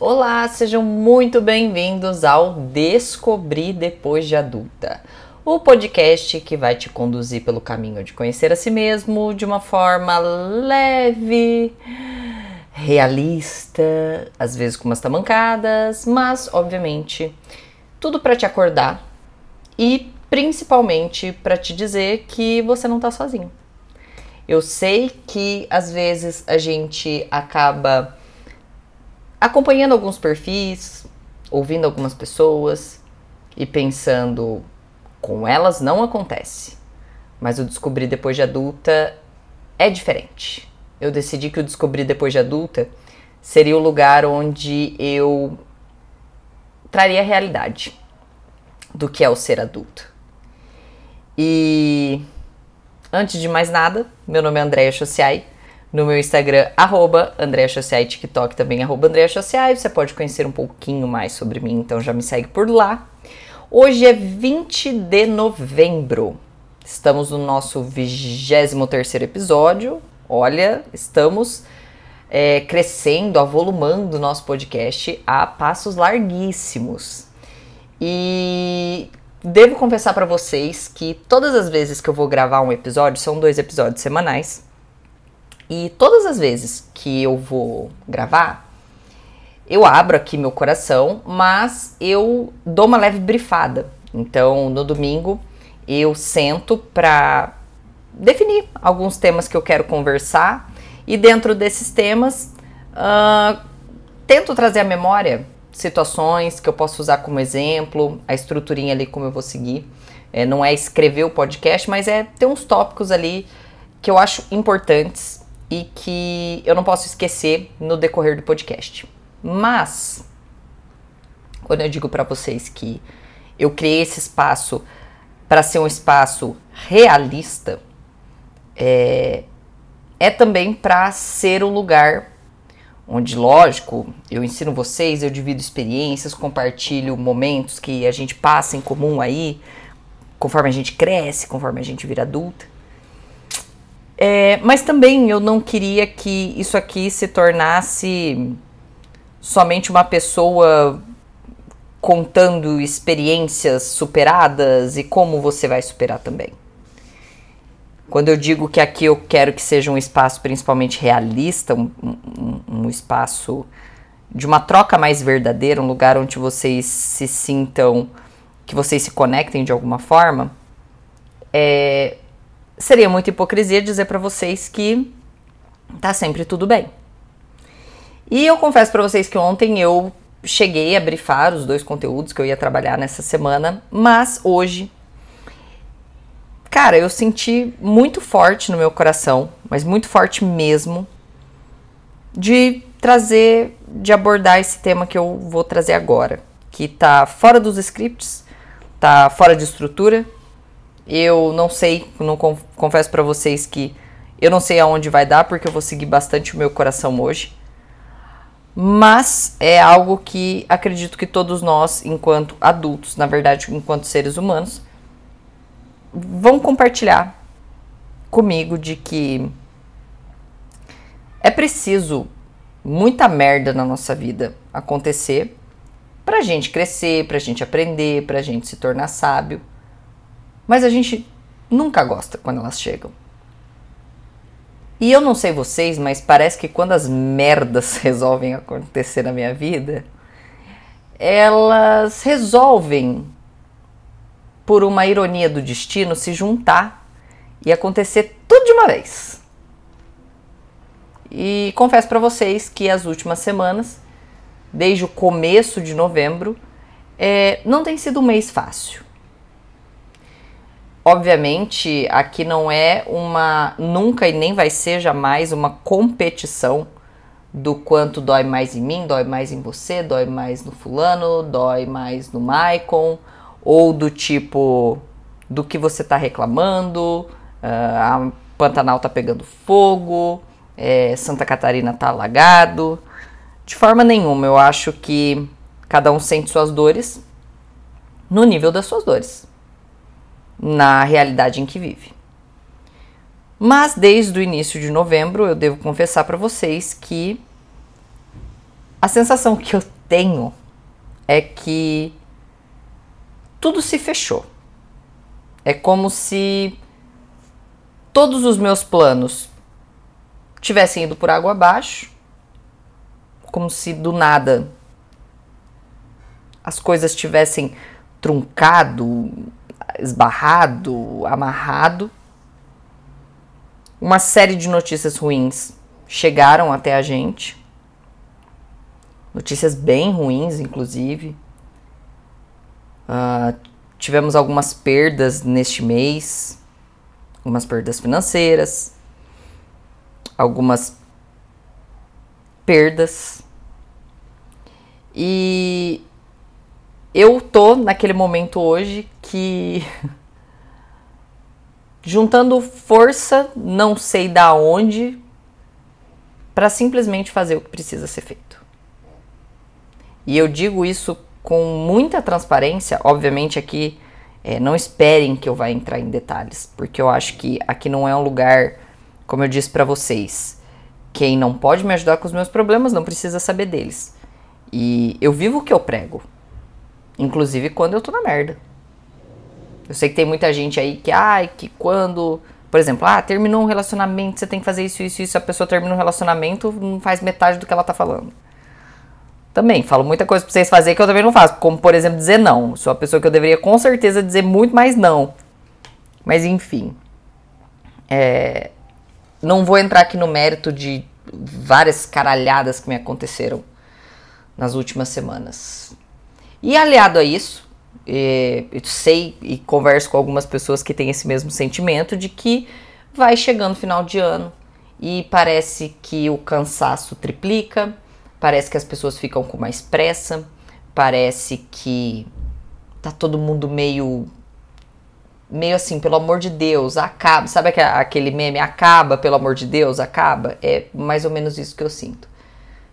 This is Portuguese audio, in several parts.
Olá, sejam muito bem-vindos ao Descobrir Depois de Adulta, o podcast que vai te conduzir pelo caminho de conhecer a si mesmo de uma forma leve, realista, às vezes com umas tamancadas, mas obviamente tudo para te acordar e principalmente para te dizer que você não tá sozinho. Eu sei que às vezes a gente acaba acompanhando alguns perfis, ouvindo algumas pessoas e pensando com elas não acontece. Mas o descobrir depois de adulta é diferente. Eu decidi que o descobrir depois de adulta seria o lugar onde eu traria a realidade do que é o ser adulto. E antes de mais nada, meu nome é Andréia Chociai no meu Instagram, arroba Chociai, TikTok também, arroba. Você pode conhecer um pouquinho mais sobre mim, então já me segue por lá. Hoje é 20 de novembro. Estamos no nosso 23 episódio. Olha, estamos é, crescendo, avolumando o nosso podcast a passos larguíssimos. E devo confessar para vocês que todas as vezes que eu vou gravar um episódio, são dois episódios semanais, e todas as vezes que eu vou gravar, eu abro aqui meu coração, mas eu dou uma leve brifada. Então, no domingo, eu sento para definir alguns temas que eu quero conversar e dentro desses temas uh, tento trazer à memória situações que eu posso usar como exemplo, a estruturinha ali como eu vou seguir. É, não é escrever o podcast, mas é ter uns tópicos ali que eu acho importantes e que eu não posso esquecer no decorrer do podcast. Mas quando eu digo para vocês que eu criei esse espaço para ser um espaço realista, é, é também para ser o lugar onde, lógico, eu ensino vocês, eu divido experiências, compartilho momentos que a gente passa em comum aí, conforme a gente cresce, conforme a gente vira adulta. É, mas também eu não queria que isso aqui se tornasse somente uma pessoa contando experiências superadas e como você vai superar também. Quando eu digo que aqui eu quero que seja um espaço principalmente realista, um, um, um espaço de uma troca mais verdadeira, um lugar onde vocês se sintam, que vocês se conectem de alguma forma, é, seria muita hipocrisia dizer para vocês que tá sempre tudo bem. E eu confesso para vocês que ontem eu cheguei a brifar os dois conteúdos que eu ia trabalhar nessa semana, mas hoje, cara, eu senti muito forte no meu coração, mas muito forte mesmo, de trazer, de abordar esse tema que eu vou trazer agora, que tá fora dos scripts, tá fora de estrutura, eu não sei, não confesso para vocês que eu não sei aonde vai dar porque eu vou seguir bastante o meu coração hoje. Mas é algo que acredito que todos nós, enquanto adultos, na verdade, enquanto seres humanos, vão compartilhar comigo de que é preciso muita merda na nossa vida acontecer pra gente crescer, pra gente aprender, pra gente se tornar sábio. Mas a gente nunca gosta quando elas chegam. E eu não sei vocês, mas parece que quando as merdas resolvem acontecer na minha vida, elas resolvem, por uma ironia do destino, se juntar e acontecer tudo de uma vez. E confesso para vocês que as últimas semanas, desde o começo de novembro, é, não tem sido um mês fácil. Obviamente, aqui não é uma, nunca e nem vai ser jamais uma competição do quanto dói mais em mim, dói mais em você, dói mais no fulano, dói mais no Maicon, ou do tipo do que você está reclamando, uh, a Pantanal tá pegando fogo, é, Santa Catarina tá alagado. De forma nenhuma, eu acho que cada um sente suas dores no nível das suas dores na realidade em que vive. Mas desde o início de novembro, eu devo confessar para vocês que a sensação que eu tenho é que tudo se fechou. É como se todos os meus planos tivessem ido por água abaixo, como se do nada as coisas tivessem truncado, esbarrado, amarrado. Uma série de notícias ruins chegaram até a gente. Notícias bem ruins, inclusive. Uh, tivemos algumas perdas neste mês, algumas perdas financeiras, algumas perdas. E eu tô naquele momento hoje que juntando força, não sei da onde, para simplesmente fazer o que precisa ser feito. E eu digo isso com muita transparência, obviamente aqui é, não esperem que eu vá entrar em detalhes, porque eu acho que aqui não é um lugar, como eu disse para vocês, quem não pode me ajudar com os meus problemas não precisa saber deles. E eu vivo o que eu prego, inclusive quando eu tô na merda. Eu sei que tem muita gente aí que, ai, que quando, por exemplo, ah, terminou um relacionamento, você tem que fazer isso, isso, isso, a pessoa termina um relacionamento, não faz metade do que ela tá falando. Também, falo muita coisa pra vocês fazerem que eu também não faço. Como, por exemplo, dizer não. Sou a pessoa que eu deveria com certeza dizer muito mais não. Mas enfim. É, não vou entrar aqui no mérito de várias caralhadas que me aconteceram nas últimas semanas. E aliado a isso, é, eu sei e converso com algumas pessoas que têm esse mesmo sentimento de que vai chegando final de ano e parece que o cansaço triplica Parece que as pessoas ficam com mais pressa, parece que tá todo mundo meio meio assim, pelo amor de Deus, acaba. Sabe aquele meme acaba, pelo amor de Deus, acaba? É mais ou menos isso que eu sinto.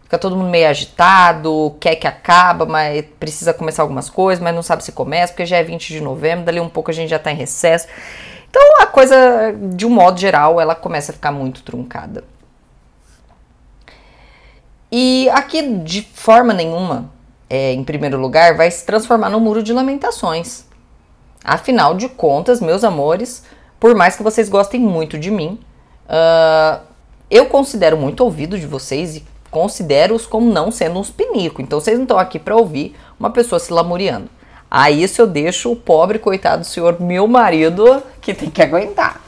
Fica todo mundo meio agitado, quer que acaba, mas precisa começar algumas coisas, mas não sabe se começa, porque já é 20 de novembro, dali um pouco a gente já tá em recesso. Então a coisa, de um modo geral, ela começa a ficar muito truncada. E aqui, de forma nenhuma, é, em primeiro lugar, vai se transformar num muro de lamentações. Afinal de contas, meus amores, por mais que vocês gostem muito de mim, uh, eu considero muito ouvido de vocês e considero-os como não sendo uns pinico. Então vocês não estão aqui para ouvir uma pessoa se lamuriando. A isso eu deixo o pobre coitado do senhor, meu marido, que tem que aguentar.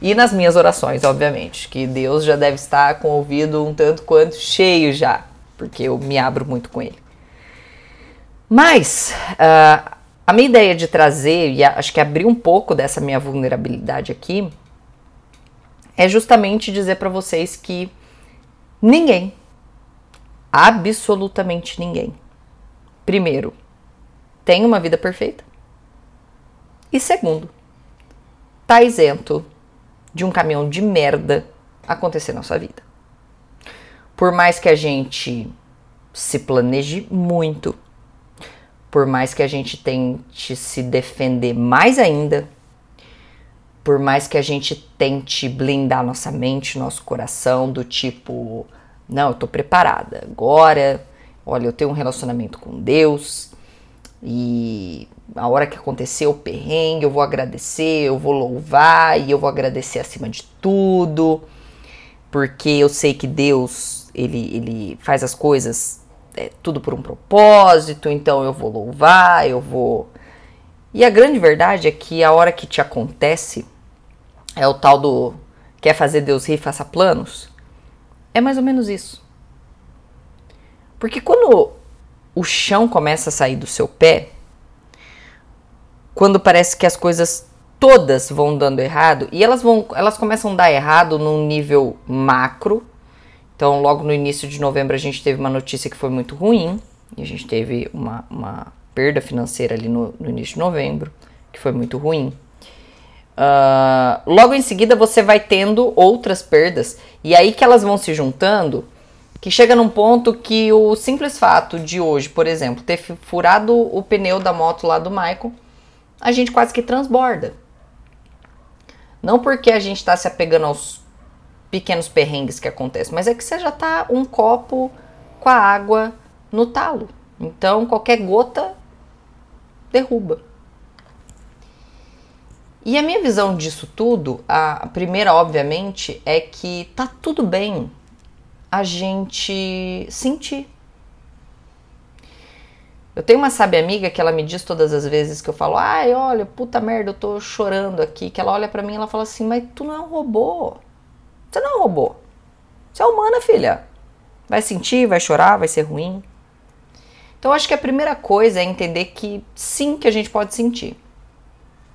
E nas minhas orações, obviamente, que Deus já deve estar com o ouvido um tanto quanto cheio já, porque eu me abro muito com Ele. Mas uh, a minha ideia de trazer, e acho que abrir um pouco dessa minha vulnerabilidade aqui, é justamente dizer para vocês que ninguém, absolutamente ninguém, primeiro, tem uma vida perfeita, e segundo, tá isento de um caminhão de merda acontecer na sua vida. Por mais que a gente se planeje muito, por mais que a gente tente se defender mais ainda, por mais que a gente tente blindar nossa mente, nosso coração, do tipo, não, eu tô preparada agora, olha, eu tenho um relacionamento com Deus e a hora que aconteceu o perrengue, eu vou agradecer, eu vou louvar e eu vou agradecer acima de tudo, porque eu sei que Deus, ele, ele faz as coisas é, tudo por um propósito, então eu vou louvar, eu vou. E a grande verdade é que a hora que te acontece é o tal do quer fazer Deus rir, faça planos. É mais ou menos isso. Porque quando o chão começa a sair do seu pé, quando parece que as coisas todas vão dando errado e elas vão elas começam a dar errado num nível macro. Então, logo no início de novembro a gente teve uma notícia que foi muito ruim e a gente teve uma, uma perda financeira ali no, no início de novembro que foi muito ruim. Uh, logo em seguida você vai tendo outras perdas e aí que elas vão se juntando que chega num ponto que o simples fato de hoje, por exemplo, ter furado o pneu da moto lá do Michael a gente quase que transborda. Não porque a gente está se apegando aos pequenos perrengues que acontecem, mas é que você já tá um copo com a água no talo. Então, qualquer gota derruba. E a minha visão disso tudo, a primeira, obviamente, é que tá tudo bem a gente sentir. Eu tenho uma sábia amiga que ela me diz todas as vezes que eu falo, ai, olha, puta merda, eu tô chorando aqui, que ela olha para mim e ela fala assim, mas tu não é um robô. Você não é um robô. Você é humana, filha. Vai sentir, vai chorar, vai ser ruim. Então, acho que a primeira coisa é entender que sim, que a gente pode sentir.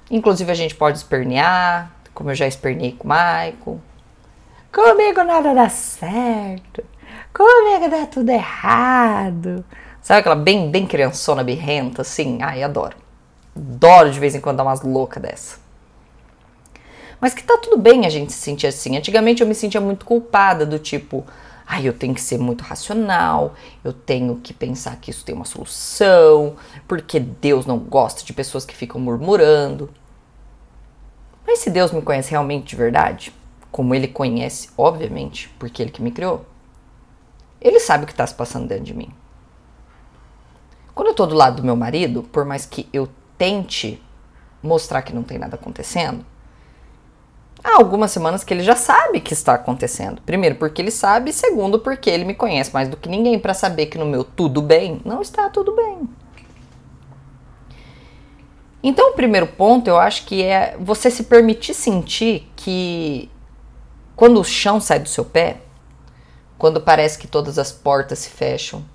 Inclusive, a gente pode espernear, como eu já espernei com o Maico. Comigo nada dá certo. Comigo dá tudo errado. Sabe aquela bem, bem criançona birrenta, assim? Ai, adoro. Adoro de vez em quando dar umas loucas dessa. Mas que tá tudo bem a gente se sentir assim. Antigamente eu me sentia muito culpada, do tipo, ai, eu tenho que ser muito racional, eu tenho que pensar que isso tem uma solução, porque Deus não gosta de pessoas que ficam murmurando. Mas se Deus me conhece realmente de verdade, como Ele conhece, obviamente, porque Ele que me criou, Ele sabe o que está se passando dentro de mim. Quando eu tô do lado do meu marido, por mais que eu tente mostrar que não tem nada acontecendo, há algumas semanas que ele já sabe que está acontecendo. Primeiro, porque ele sabe, segundo, porque ele me conhece mais do que ninguém para saber que no meu tudo bem não está tudo bem. Então, o primeiro ponto eu acho que é você se permitir sentir que quando o chão sai do seu pé, quando parece que todas as portas se fecham,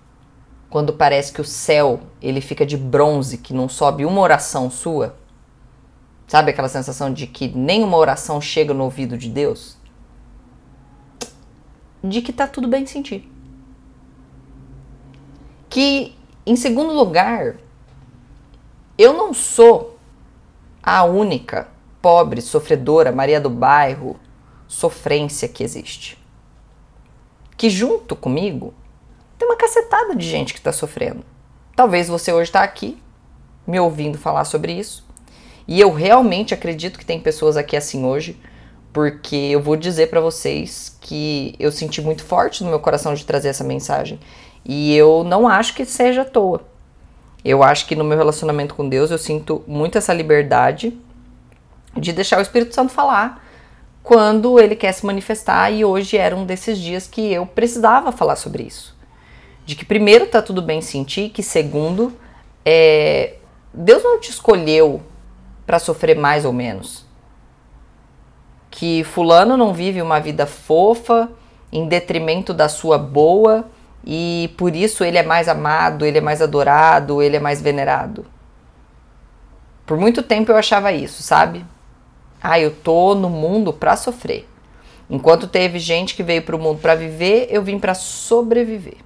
quando parece que o céu ele fica de bronze, que não sobe uma oração sua, Sabe aquela sensação de que nenhuma oração chega no ouvido de Deus? De que tá tudo bem sentir. Que, em segundo lugar, eu não sou a única pobre, sofredora, Maria do bairro, sofrência que existe. Que junto comigo tem uma cacetada de gente que está sofrendo. Talvez você hoje está aqui me ouvindo falar sobre isso e eu realmente acredito que tem pessoas aqui assim hoje, porque eu vou dizer para vocês que eu senti muito forte no meu coração de trazer essa mensagem. E eu não acho que seja à toa. Eu acho que no meu relacionamento com Deus eu sinto muito essa liberdade de deixar o Espírito Santo falar quando ele quer se manifestar e hoje era um desses dias que eu precisava falar sobre isso. De que primeiro tá tudo bem sentir, que segundo, é, Deus não te escolheu para sofrer mais ou menos. Que fulano não vive uma vida fofa em detrimento da sua boa e por isso ele é mais amado, ele é mais adorado, ele é mais venerado. Por muito tempo eu achava isso, sabe? Ah, eu tô no mundo para sofrer. Enquanto teve gente que veio para o mundo para viver, eu vim para sobreviver.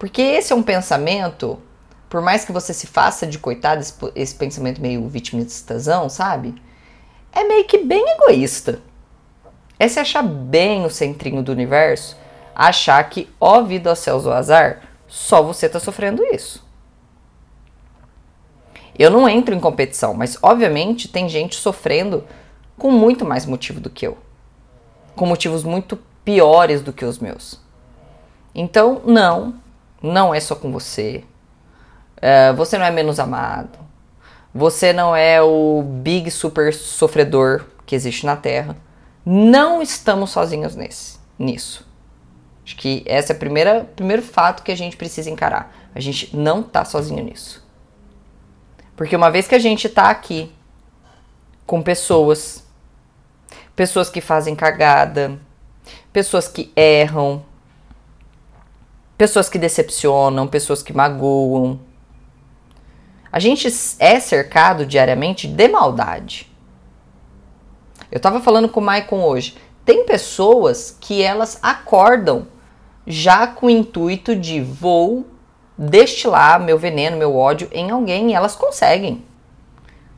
Porque esse é um pensamento por mais que você se faça de coitado, esse, esse pensamento meio vitimistazão, sabe? É meio que bem egoísta. É se achar bem o centrinho do universo, achar que, ó vida aos céus ou azar, só você tá sofrendo isso. Eu não entro em competição, mas obviamente tem gente sofrendo com muito mais motivo do que eu. Com motivos muito piores do que os meus. Então, não, não é só com você. Uh, você não é menos amado. Você não é o big super sofredor que existe na Terra. Não estamos sozinhos nesse, nisso. Acho que esse é o primeiro, fato que a gente precisa encarar. A gente não tá sozinho nisso. Porque uma vez que a gente tá aqui com pessoas, pessoas que fazem cagada, pessoas que erram, pessoas que decepcionam, pessoas que magoam, a gente é cercado diariamente de maldade. Eu estava falando com o Maicon hoje. Tem pessoas que elas acordam já com o intuito de vou destilar meu veneno, meu ódio em alguém e elas conseguem.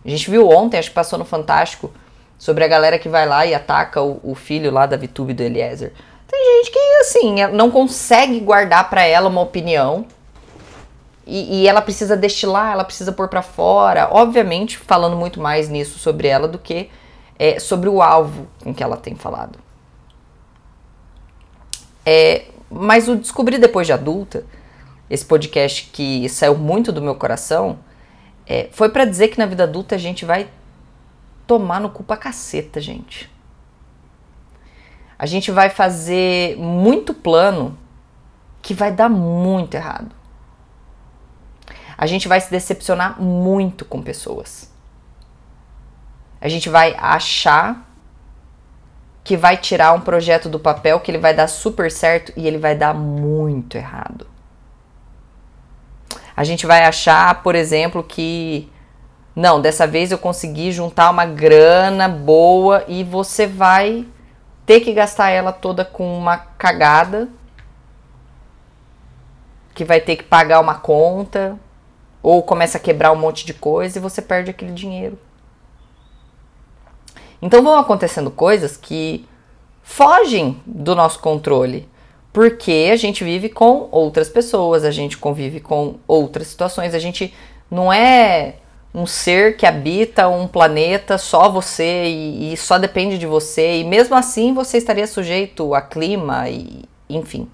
A gente viu ontem, acho que passou no Fantástico, sobre a galera que vai lá e ataca o, o filho lá da Vitube do Eliezer. Tem gente que, assim, não consegue guardar para ela uma opinião e, e, ela precisa destilar, ela precisa pôr para fora. Obviamente, falando muito mais nisso sobre ela do que é, sobre o alvo com que ela tem falado. É, Mas o Descobrir Depois de Adulta, esse podcast que saiu muito do meu coração, é, foi para dizer que na vida adulta a gente vai tomar no cu pra caceta, gente. A gente vai fazer muito plano que vai dar muito errado. A gente vai se decepcionar muito com pessoas. A gente vai achar que vai tirar um projeto do papel que ele vai dar super certo e ele vai dar muito errado. A gente vai achar, por exemplo, que não, dessa vez eu consegui juntar uma grana boa e você vai ter que gastar ela toda com uma cagada que vai ter que pagar uma conta ou começa a quebrar um monte de coisa e você perde aquele dinheiro. Então vão acontecendo coisas que fogem do nosso controle, porque a gente vive com outras pessoas, a gente convive com outras situações, a gente não é um ser que habita um planeta só você e, e só depende de você, e mesmo assim você estaria sujeito a clima e enfim.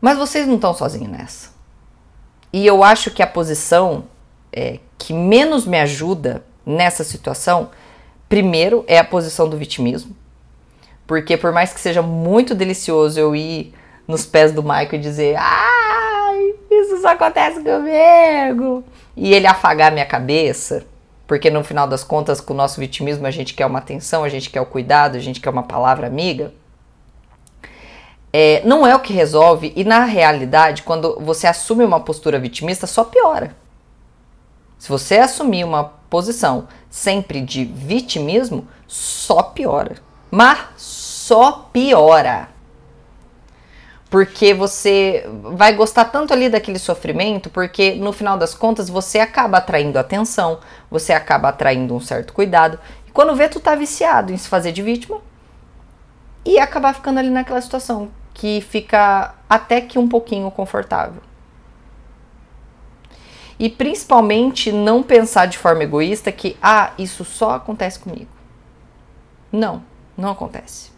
Mas vocês não estão sozinhos nessa. E eu acho que a posição é, que menos me ajuda nessa situação Primeiro é a posição do vitimismo, porque por mais que seja muito delicioso eu ir nos pés do Michael e dizer, ai, isso só acontece comigo, e ele afagar minha cabeça, porque no final das contas, com o nosso vitimismo, a gente quer uma atenção, a gente quer o cuidado, a gente quer uma palavra amiga. É, não é o que resolve, e na realidade, quando você assume uma postura vitimista, só piora. Se você assumir uma posição sempre de vitimismo, só piora. Mas só piora. Porque você vai gostar tanto ali daquele sofrimento, porque no final das contas você acaba atraindo atenção, você acaba atraindo um certo cuidado. E quando vê, tu tá viciado em se fazer de vítima e acabar ficando ali naquela situação que fica até que um pouquinho confortável. E principalmente não pensar de forma egoísta que, ah, isso só acontece comigo. Não, não acontece.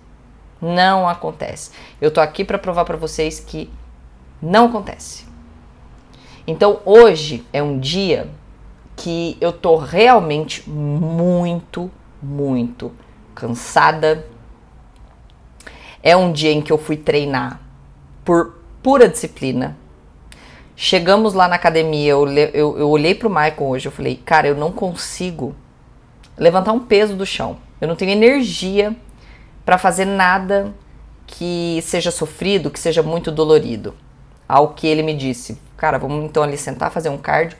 Não acontece. Eu tô aqui para provar para vocês que não acontece. Então hoje é um dia que eu tô realmente muito, muito cansada. É um dia em que eu fui treinar por pura disciplina, Chegamos lá na academia, eu, eu, eu olhei pro Michael hoje, eu falei, cara, eu não consigo levantar um peso do chão. Eu não tenho energia para fazer nada que seja sofrido, que seja muito dolorido. Ao que ele me disse, cara, vamos então ali sentar, fazer um cardio,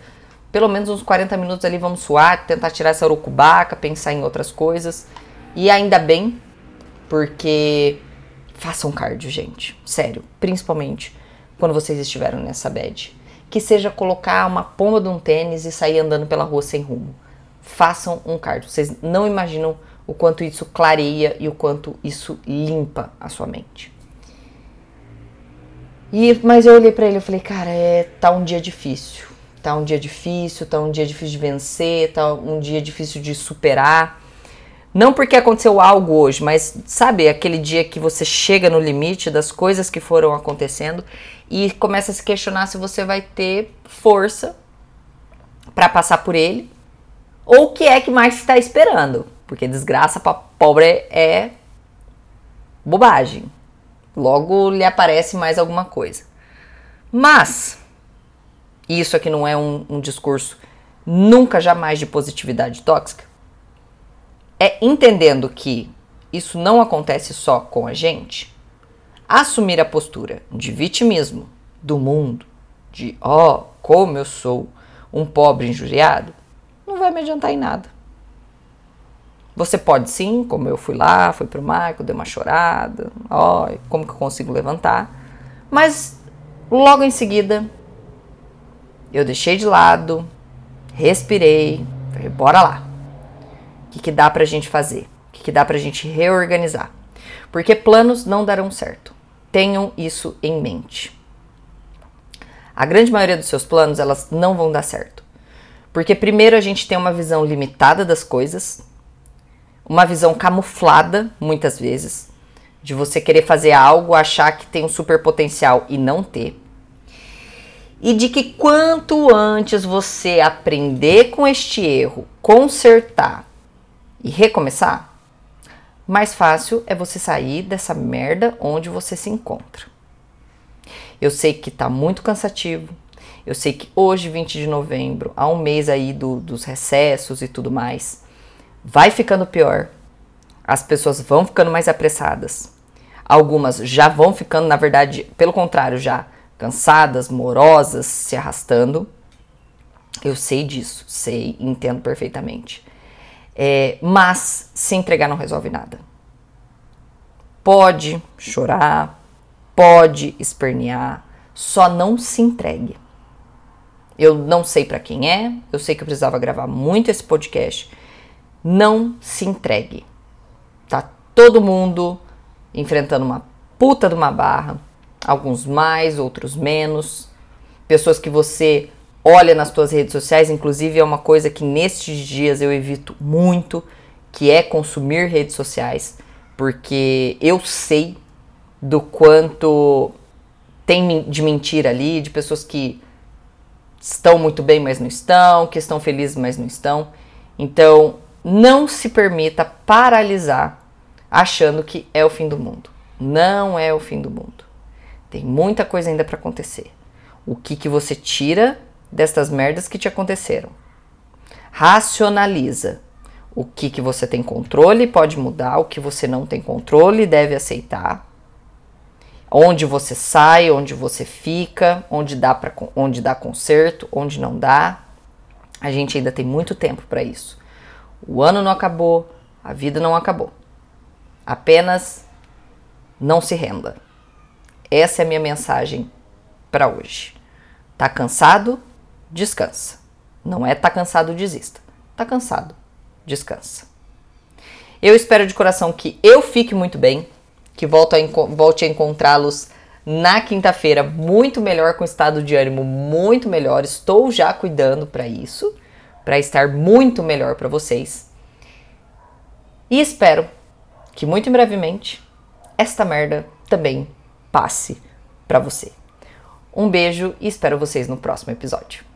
pelo menos uns 40 minutos ali, vamos suar, tentar tirar essa urucubaca, pensar em outras coisas. E ainda bem, porque façam cardio, gente. Sério, principalmente quando vocês estiveram nessa bad. Que seja colocar uma pomba de um tênis e sair andando pela rua sem rumo. Façam um cardio. Vocês não imaginam o quanto isso clareia e o quanto isso limpa a sua mente. E, mas eu olhei para ele e falei, cara, é, tá um dia difícil. Tá um dia difícil, tá um dia difícil de vencer, tá um dia difícil de superar. Não porque aconteceu algo hoje, mas sabe aquele dia que você chega no limite das coisas que foram acontecendo e começa a se questionar se você vai ter força para passar por ele ou o que é que mais está esperando, porque desgraça para pobre é bobagem. Logo lhe aparece mais alguma coisa. Mas isso aqui não é um, um discurso nunca jamais de positividade tóxica é entendendo que isso não acontece só com a gente, assumir a postura de vitimismo do mundo, de ó, oh, como eu sou um pobre injuriado, não vai me adiantar em nada. Você pode sim, como eu fui lá, fui pro Michael, dei uma chorada, ó, oh, como que eu consigo levantar, mas logo em seguida eu deixei de lado, respirei, falei, bora lá que, que dá para a gente fazer? O que, que dá para a gente reorganizar? Porque planos não darão certo. Tenham isso em mente. A grande maioria dos seus planos elas não vão dar certo. Porque primeiro a gente tem uma visão limitada das coisas, uma visão camuflada muitas vezes, de você querer fazer algo, achar que tem um super potencial e não ter. E de que quanto antes você aprender com este erro, consertar e recomeçar, mais fácil é você sair dessa merda onde você se encontra. Eu sei que tá muito cansativo. Eu sei que hoje, 20 de novembro, há um mês aí do, dos recessos e tudo mais, vai ficando pior. As pessoas vão ficando mais apressadas. Algumas já vão ficando, na verdade, pelo contrário, já cansadas, morosas, se arrastando. Eu sei disso, sei, entendo perfeitamente. É, mas se entregar não resolve nada. Pode chorar, pode espernear, só não se entregue. Eu não sei para quem é, eu sei que eu precisava gravar muito esse podcast. Não se entregue. Tá todo mundo enfrentando uma puta de uma barra, alguns mais, outros menos. Pessoas que você olha nas suas redes sociais, inclusive é uma coisa que nestes dias eu evito muito, que é consumir redes sociais, porque eu sei do quanto tem de mentira ali, de pessoas que estão muito bem, mas não estão, que estão felizes, mas não estão. Então, não se permita paralisar achando que é o fim do mundo. Não é o fim do mundo. Tem muita coisa ainda para acontecer. O que, que você tira destas merdas que te aconteceram? Racionaliza. O que, que você tem controle pode mudar, o que você não tem controle deve aceitar. Onde você sai, onde você fica, onde dá, pra, onde dá conserto, onde não dá. A gente ainda tem muito tempo para isso. O ano não acabou, a vida não acabou. Apenas não se renda. Essa é a minha mensagem para hoje. Tá cansado? Descansa. Não é tá cansado, desista. Tá cansado, descansa. Eu espero de coração que eu fique muito bem, que volte a, volte a encontrá-los na quinta-feira muito melhor, com estado de ânimo muito melhor. Estou já cuidando para isso, para estar muito melhor para vocês. E espero que muito brevemente esta merda também passe para você. Um beijo e espero vocês no próximo episódio.